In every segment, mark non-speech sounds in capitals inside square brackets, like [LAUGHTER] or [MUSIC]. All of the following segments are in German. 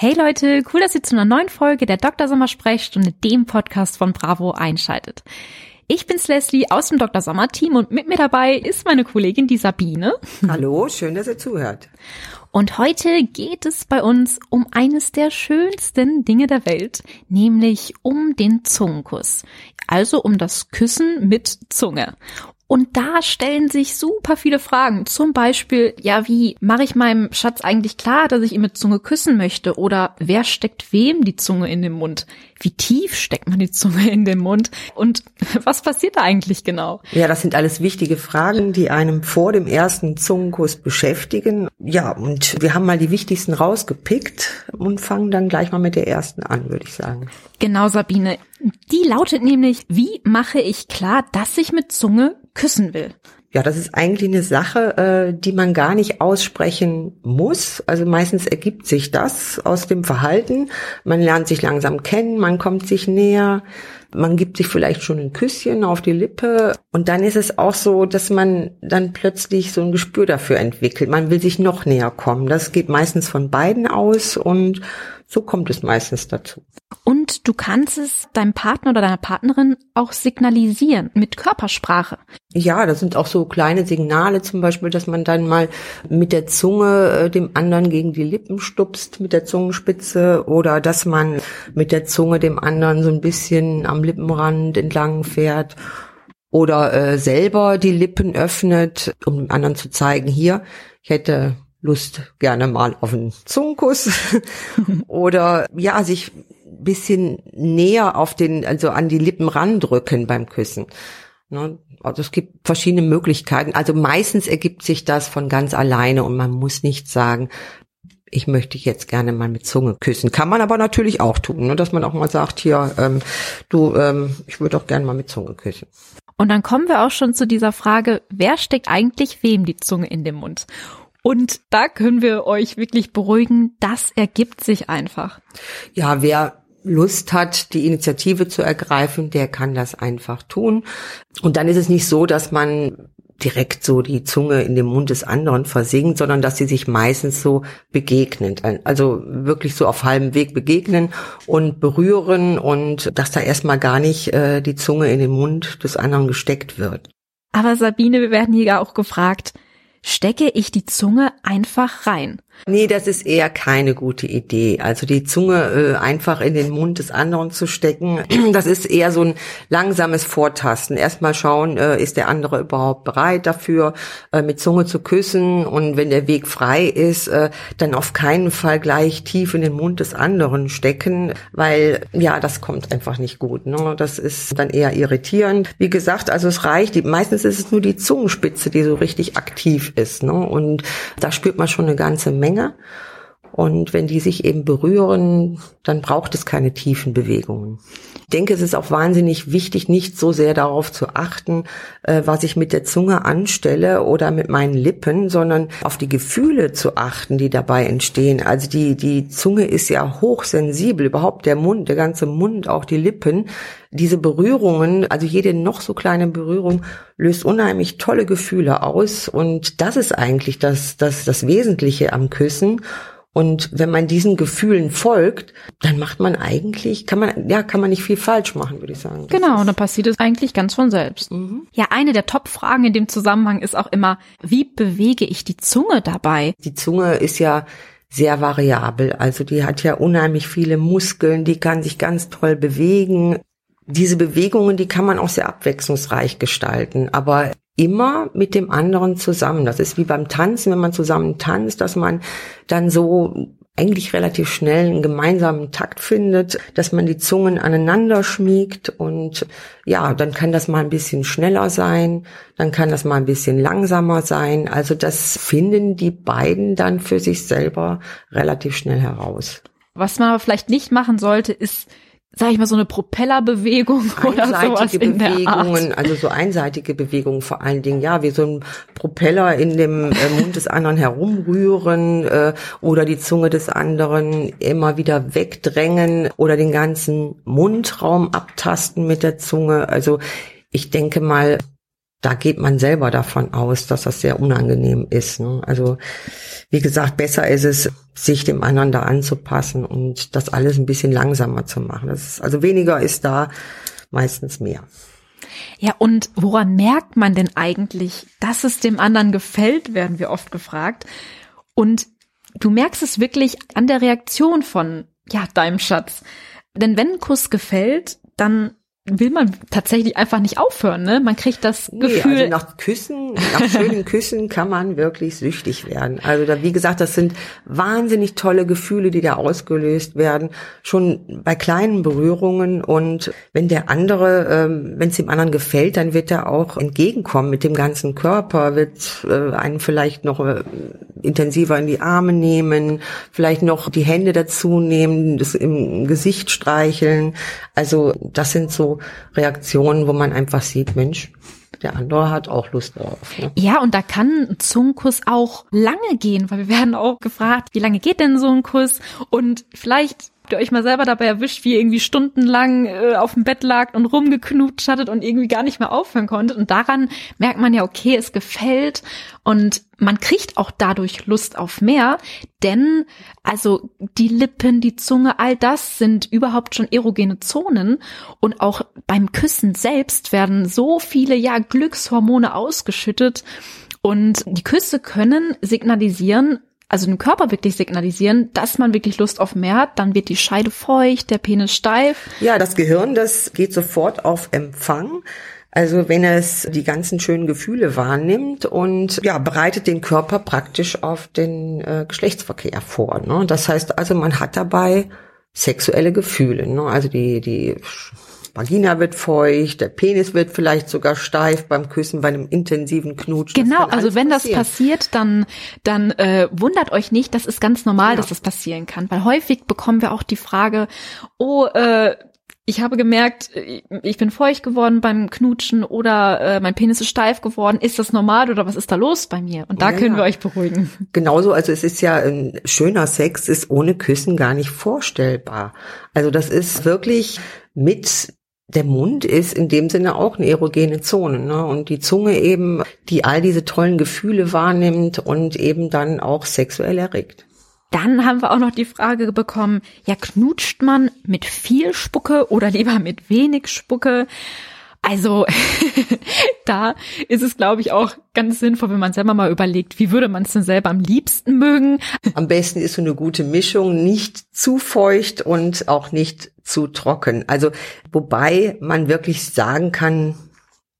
Hey Leute, cool, dass ihr zu einer neuen Folge der Dr. Sommer Sprechstunde, dem Podcast von Bravo, einschaltet. Ich bin's Leslie aus dem Dr. Sommer Team und mit mir dabei ist meine Kollegin die Sabine. Hallo, schön, dass ihr zuhört. Und heute geht es bei uns um eines der schönsten Dinge der Welt, nämlich um den Zungenkuss. Also um das Küssen mit Zunge. Und da stellen sich super viele Fragen. Zum Beispiel, ja, wie mache ich meinem Schatz eigentlich klar, dass ich ihn mit Zunge küssen möchte? Oder wer steckt wem die Zunge in den Mund? Wie tief steckt man die Zunge in den Mund? Und [LAUGHS] was passiert da eigentlich genau? Ja, das sind alles wichtige Fragen, die einem vor dem ersten Zungenkuss beschäftigen. Ja, und wir haben mal die wichtigsten rausgepickt und fangen dann gleich mal mit der ersten an, würde ich sagen. Genau, Sabine. Die lautet nämlich, wie mache ich klar, dass ich mit Zunge küssen will? Ja, das ist eigentlich eine Sache, äh, die man gar nicht aussprechen muss. Also meistens ergibt sich das aus dem Verhalten. Man lernt sich langsam kennen, man kommt sich näher, man gibt sich vielleicht schon ein Küsschen auf die Lippe und dann ist es auch so, dass man dann plötzlich so ein Gespür dafür entwickelt. Man will sich noch näher kommen. Das geht meistens von beiden aus und so kommt es meistens dazu. Und du kannst es deinem Partner oder deiner Partnerin auch signalisieren mit Körpersprache. Ja, das sind auch so kleine Signale, zum Beispiel, dass man dann mal mit der Zunge äh, dem anderen gegen die Lippen stupst, mit der Zungenspitze, oder dass man mit der Zunge dem anderen so ein bisschen am Lippenrand entlang fährt oder äh, selber die Lippen öffnet, um dem anderen zu zeigen, hier, ich hätte Lust gerne mal auf einen Zungenkuss [LAUGHS] oder ja, sich bisschen näher auf den, also an die Lippen randrücken beim Küssen. Ne? Also es gibt verschiedene Möglichkeiten. Also meistens ergibt sich das von ganz alleine und man muss nicht sagen, ich möchte jetzt gerne mal mit Zunge küssen. Kann man aber natürlich auch tun, ne? dass man auch mal sagt, hier, ähm, du, ähm, ich würde auch gerne mal mit Zunge küssen. Und dann kommen wir auch schon zu dieser Frage, wer steckt eigentlich wem die Zunge in den Mund? Und da können wir euch wirklich beruhigen, das ergibt sich einfach. Ja, wer Lust hat, die Initiative zu ergreifen, der kann das einfach tun. Und dann ist es nicht so, dass man direkt so die Zunge in dem Mund des anderen versinkt, sondern dass sie sich meistens so begegnen. Also wirklich so auf halbem Weg begegnen und berühren und dass da erstmal gar nicht äh, die Zunge in den Mund des anderen gesteckt wird. Aber Sabine, wir werden hier auch gefragt, stecke ich die Zunge einfach rein? Nee, das ist eher keine gute Idee. Also die Zunge äh, einfach in den Mund des anderen zu stecken, [CLEARS THROAT] das ist eher so ein langsames Vortasten. Erstmal schauen, äh, ist der andere überhaupt bereit dafür, äh, mit Zunge zu küssen. Und wenn der Weg frei ist, äh, dann auf keinen Fall gleich tief in den Mund des anderen stecken, weil ja, das kommt einfach nicht gut. Ne? Das ist dann eher irritierend. Wie gesagt, also es reicht, die, meistens ist es nur die Zungenspitze, die so richtig aktiv ist. Ne? Und da spürt man schon eine ganze Menge. Menge. Und wenn die sich eben berühren, dann braucht es keine tiefen Bewegungen. Ich denke, es ist auch wahnsinnig wichtig, nicht so sehr darauf zu achten, äh, was ich mit der Zunge anstelle oder mit meinen Lippen, sondern auf die Gefühle zu achten, die dabei entstehen. Also die, die Zunge ist ja hochsensibel, überhaupt der Mund, der ganze Mund, auch die Lippen. Diese Berührungen, also jede noch so kleine Berührung löst unheimlich tolle Gefühle aus. Und das ist eigentlich das, das, das Wesentliche am Küssen. Und wenn man diesen Gefühlen folgt, dann macht man eigentlich, kann man, ja, kann man nicht viel falsch machen, würde ich sagen. Das genau, und dann passiert es eigentlich ganz von selbst. Mhm. Ja, eine der Top-Fragen in dem Zusammenhang ist auch immer, wie bewege ich die Zunge dabei? Die Zunge ist ja sehr variabel. Also die hat ja unheimlich viele Muskeln, die kann sich ganz toll bewegen. Diese Bewegungen, die kann man auch sehr abwechslungsreich gestalten. Aber immer mit dem anderen zusammen. Das ist wie beim Tanzen, wenn man zusammen tanzt, dass man dann so eigentlich relativ schnell einen gemeinsamen Takt findet, dass man die Zungen aneinander schmiegt und ja, dann kann das mal ein bisschen schneller sein, dann kann das mal ein bisschen langsamer sein. Also das finden die beiden dann für sich selber relativ schnell heraus. Was man aber vielleicht nicht machen sollte, ist sag ich mal, so eine Propellerbewegung [LAUGHS] oder sowas in Bewegungen, der Art. also so einseitige Bewegungen vor allen Dingen, ja, wie so ein Propeller in dem äh, Mund des anderen herumrühren äh, oder die Zunge des anderen immer wieder wegdrängen oder den ganzen Mundraum abtasten mit der Zunge. Also ich denke mal, da geht man selber davon aus, dass das sehr unangenehm ist. Ne? Also wie gesagt, besser ist es, sich dem anderen da anzupassen und das alles ein bisschen langsamer zu machen. Ist, also weniger ist da meistens mehr. Ja, und woran merkt man denn eigentlich, dass es dem anderen gefällt, werden wir oft gefragt. Und du merkst es wirklich an der Reaktion von, ja, deinem Schatz. Denn wenn ein Kuss gefällt, dann will man tatsächlich einfach nicht aufhören, ne? Man kriegt das Nee, Gefühl. also nach Küssen, nach schönen Küssen kann man wirklich süchtig werden. Also da, wie gesagt, das sind wahnsinnig tolle Gefühle, die da ausgelöst werden, schon bei kleinen Berührungen. Und wenn der andere, ähm, wenn es dem anderen gefällt, dann wird er auch entgegenkommen mit dem ganzen Körper, wird äh, einen vielleicht noch äh, intensiver in die Arme nehmen, vielleicht noch die Hände dazu nehmen, das im Gesicht streicheln. Also das sind Reaktionen, wo man einfach sieht, Mensch, der andere hat auch Lust darauf. Ne? Ja, und da kann ein Zungenkuss auch lange gehen, weil wir werden auch gefragt, wie lange geht denn so ein Kuss? Und vielleicht habt ihr euch mal selber dabei erwischt, wie ihr irgendwie stundenlang äh, auf dem Bett lagt und rumgeknutscht hattet und irgendwie gar nicht mehr aufhören konntet. Und daran merkt man ja, okay, es gefällt und man kriegt auch dadurch Lust auf mehr, denn also die Lippen, die Zunge, all das sind überhaupt schon erogene Zonen. Und auch beim Küssen selbst werden so viele ja Glückshormone ausgeschüttet. Und die Küsse können signalisieren, also dem Körper wirklich signalisieren, dass man wirklich Lust auf mehr hat, dann wird die Scheide feucht, der Penis steif. Ja, das Gehirn, das geht sofort auf Empfang. Also wenn es die ganzen schönen Gefühle wahrnimmt und ja, bereitet den Körper praktisch auf den äh, Geschlechtsverkehr vor. Ne? Das heißt also, man hat dabei sexuelle Gefühle. Ne? Also die, die Vagina wird feucht, der Penis wird vielleicht sogar steif beim Küssen, bei einem intensiven Knutschen. Genau, also wenn das passieren. passiert, dann dann äh, wundert euch nicht, das ist ganz normal, Ja. dass das passieren kann, weil häufig bekommen wir auch die Frage, oh, äh, ich habe gemerkt, ich bin feucht geworden beim Knutschen oder äh, mein Penis ist steif geworden. Ist das normal oder was ist da los bei mir? Und da Ja, können wir euch beruhigen. Genauso, also es ist ja ein schöner Sex ist ohne Küssen gar nicht vorstellbar. Also das ist wirklich mit der Mund ist in dem Sinne auch eine erogene Zone, ne? Und die Zunge eben, die all diese tollen Gefühle wahrnimmt und eben dann auch sexuell erregt. Dann haben wir auch noch die Frage bekommen, ja, knutscht man mit viel Spucke oder lieber mit wenig Spucke? Also [LAUGHS] da ist es, glaube ich, auch ganz sinnvoll, wenn man selber mal überlegt, wie würde man es denn selber am liebsten mögen? Am besten ist so eine gute Mischung, nicht zu feucht und auch nicht zu trocken. Also wobei man wirklich sagen kann,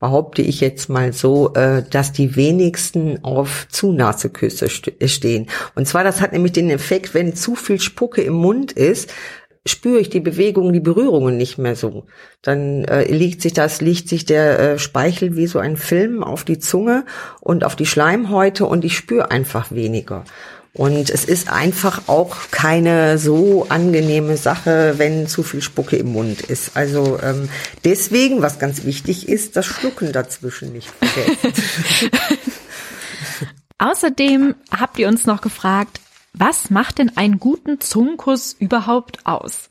behaupte ich jetzt mal so, äh, dass die wenigsten auf zu nasse Küsse st- stehen. Und zwar, das hat nämlich den Effekt, wenn zu viel Spucke im Mund ist, spüre ich die Bewegungen, die Berührungen nicht mehr so. Dann äh, liegt sich das, liegt sich der äh, Speichel wie so ein Film auf die Zunge und auf die Schleimhäute und ich spüre einfach weniger. Und es ist einfach auch keine so angenehme Sache, wenn zu viel Spucke im Mund ist. Also ähm, deswegen, was ganz wichtig ist, das Schlucken dazwischen nicht vergessen. [LAUGHS] Außerdem habt ihr uns noch gefragt, was macht denn einen guten Zungenkuss überhaupt aus?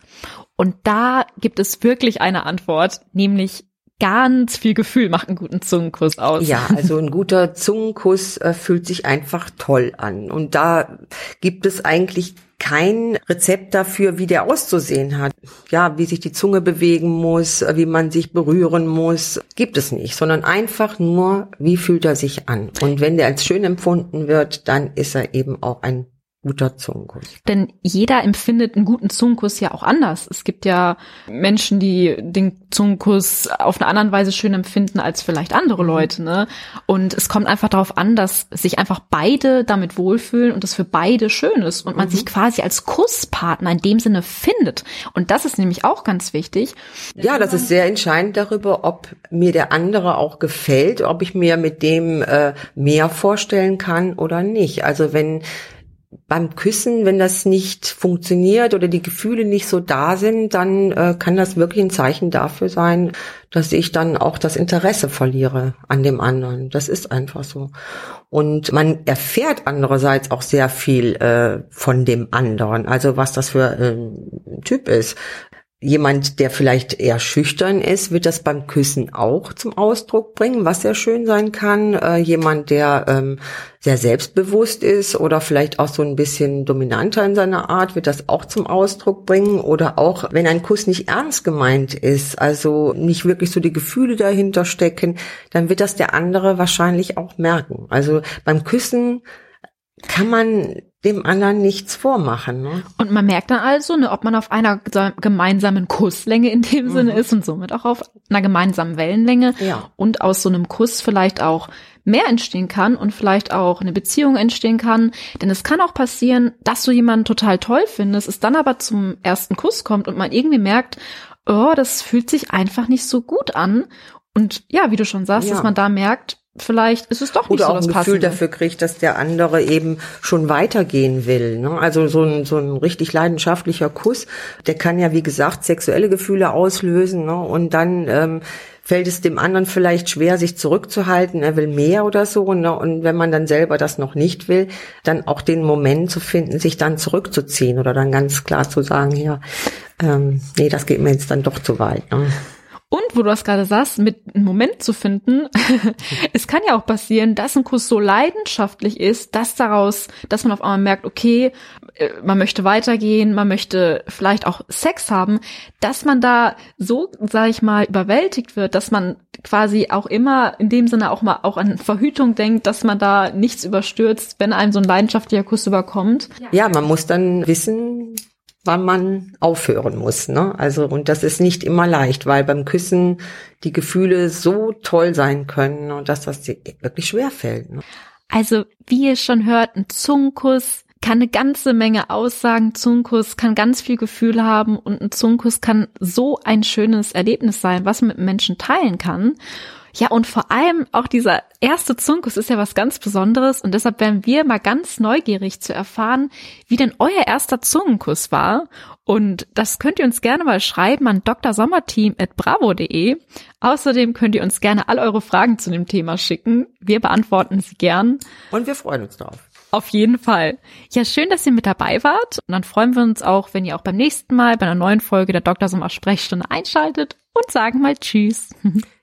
Und da gibt es wirklich eine Antwort, nämlich ganz viel Gefühl macht einen guten Zungenkuss aus. Ja, also ein guter Zungenkuss äh, fühlt sich einfach toll an. Und da gibt es eigentlich kein Rezept dafür, wie der auszusehen hat. Ja, wie sich die Zunge bewegen muss, äh, wie man sich berühren muss, gibt es nicht, sondern einfach nur, wie fühlt er sich an. Und wenn der als schön empfunden wird, dann ist er eben auch ein guter Zungenkuss. Denn jeder empfindet einen guten Zungenkuss ja auch anders. Es gibt ja Menschen, die den Zungenkuss auf eine andere Weise schön empfinden als vielleicht andere Leute. Ne? Und es kommt einfach darauf an, dass sich einfach beide damit wohlfühlen und das für beide schön ist und man mhm. sich quasi als Kusspartner in dem Sinne findet. Und das ist nämlich auch ganz wichtig. Ja, das ist sehr entscheidend darüber, ob mir der andere auch gefällt, ob ich mir mit dem äh, mehr vorstellen kann oder nicht. Also wenn beim Küssen, wenn das nicht funktioniert oder die Gefühle nicht so da sind, dann äh, kann das wirklich ein Zeichen dafür sein, dass ich dann auch das Interesse verliere an dem anderen. Das ist einfach so. Und man erfährt andererseits auch sehr viel äh, von dem anderen, also was das für ein Typ ist. Jemand, der vielleicht eher schüchtern ist, wird das beim Küssen auch zum Ausdruck bringen, was sehr schön sein kann. Äh, jemand, der ähm, sehr selbstbewusst ist oder vielleicht auch so ein bisschen dominanter in seiner Art, wird das auch zum Ausdruck bringen. Oder auch, wenn ein Kuss nicht ernst gemeint ist, also nicht wirklich so die Gefühle dahinter stecken, dann wird das der andere wahrscheinlich auch merken. Also beim Küssen kann man dem anderen nichts vormachen. Ne? Und man merkt dann also, ne, ob man auf einer gemeinsamen Kusslänge in dem mhm. Sinne ist und somit auch auf einer gemeinsamen Wellenlänge ja. und aus so einem Kuss vielleicht auch mehr entstehen kann und vielleicht auch eine Beziehung entstehen kann. Denn es kann auch passieren, dass du jemanden total toll findest, es dann aber zum ersten Kuss kommt und man irgendwie merkt, oh, das fühlt sich einfach nicht so gut an. Und ja, wie du schon sagst, ja. dass man da merkt, vielleicht ist es doch nicht Oder so auch das ein Gefühl Passende. dafür kriegt, dass der andere eben schon weitergehen will. Ne? Also so ein, so ein richtig leidenschaftlicher Kuss, der kann ja, wie gesagt, sexuelle Gefühle auslösen. Ne? Und dann ähm, fällt es dem anderen vielleicht schwer, sich zurückzuhalten. Er will mehr oder so. Ne? Und wenn man dann selber das noch nicht will, dann auch den Moment zu finden, sich dann zurückzuziehen oder dann ganz klar zu sagen, ja, ähm, nee, das geht mir jetzt dann doch zu weit. Ne? Wo du das gerade sagst, mit einem Moment zu finden, [LAUGHS] es kann ja auch passieren, dass ein Kuss so leidenschaftlich ist, dass daraus, dass man auf einmal merkt, okay, äh, man möchte weitergehen, man möchte vielleicht auch Sex haben, dass man da so, sag ich mal, überwältigt wird, dass man quasi auch immer in dem Sinne auch mal auch an Verhütung denkt, dass man da nichts überstürzt, wenn einem so ein leidenschaftlicher Kuss überkommt. Ja, man muss dann wissen, wann man aufhören muss. Ne? Also und das ist nicht immer leicht, weil beim Küssen die Gefühle so toll sein können und dass das wirklich schwer fällt. Ne? Also wie ihr schon hört, ein Zungenkuss kann eine ganze Menge aussagen. Zungenkuss kann ganz viel Gefühl haben und ein Zungenkuss kann so ein schönes Erlebnis sein, was man mit Menschen teilen kann. Ja, und vor allem auch dieser erste Zunkus ist ja was ganz Besonderes und deshalb wären wir mal ganz neugierig zu erfahren, wie denn euer erster Zungenkuss war. Und das könnt ihr uns gerne mal schreiben an drsommerteam.bravo.de. Außerdem könnt ihr uns gerne all eure Fragen zu dem Thema schicken. Wir beantworten sie gern. Und wir freuen uns darauf. Auf jeden Fall. Ja, schön, dass ihr mit dabei wart. Und dann freuen wir uns auch, wenn ihr auch beim nächsten Mal bei einer neuen Folge der Dr. Sommer Sprechstunde einschaltet und sagen mal Tschüss. [LAUGHS]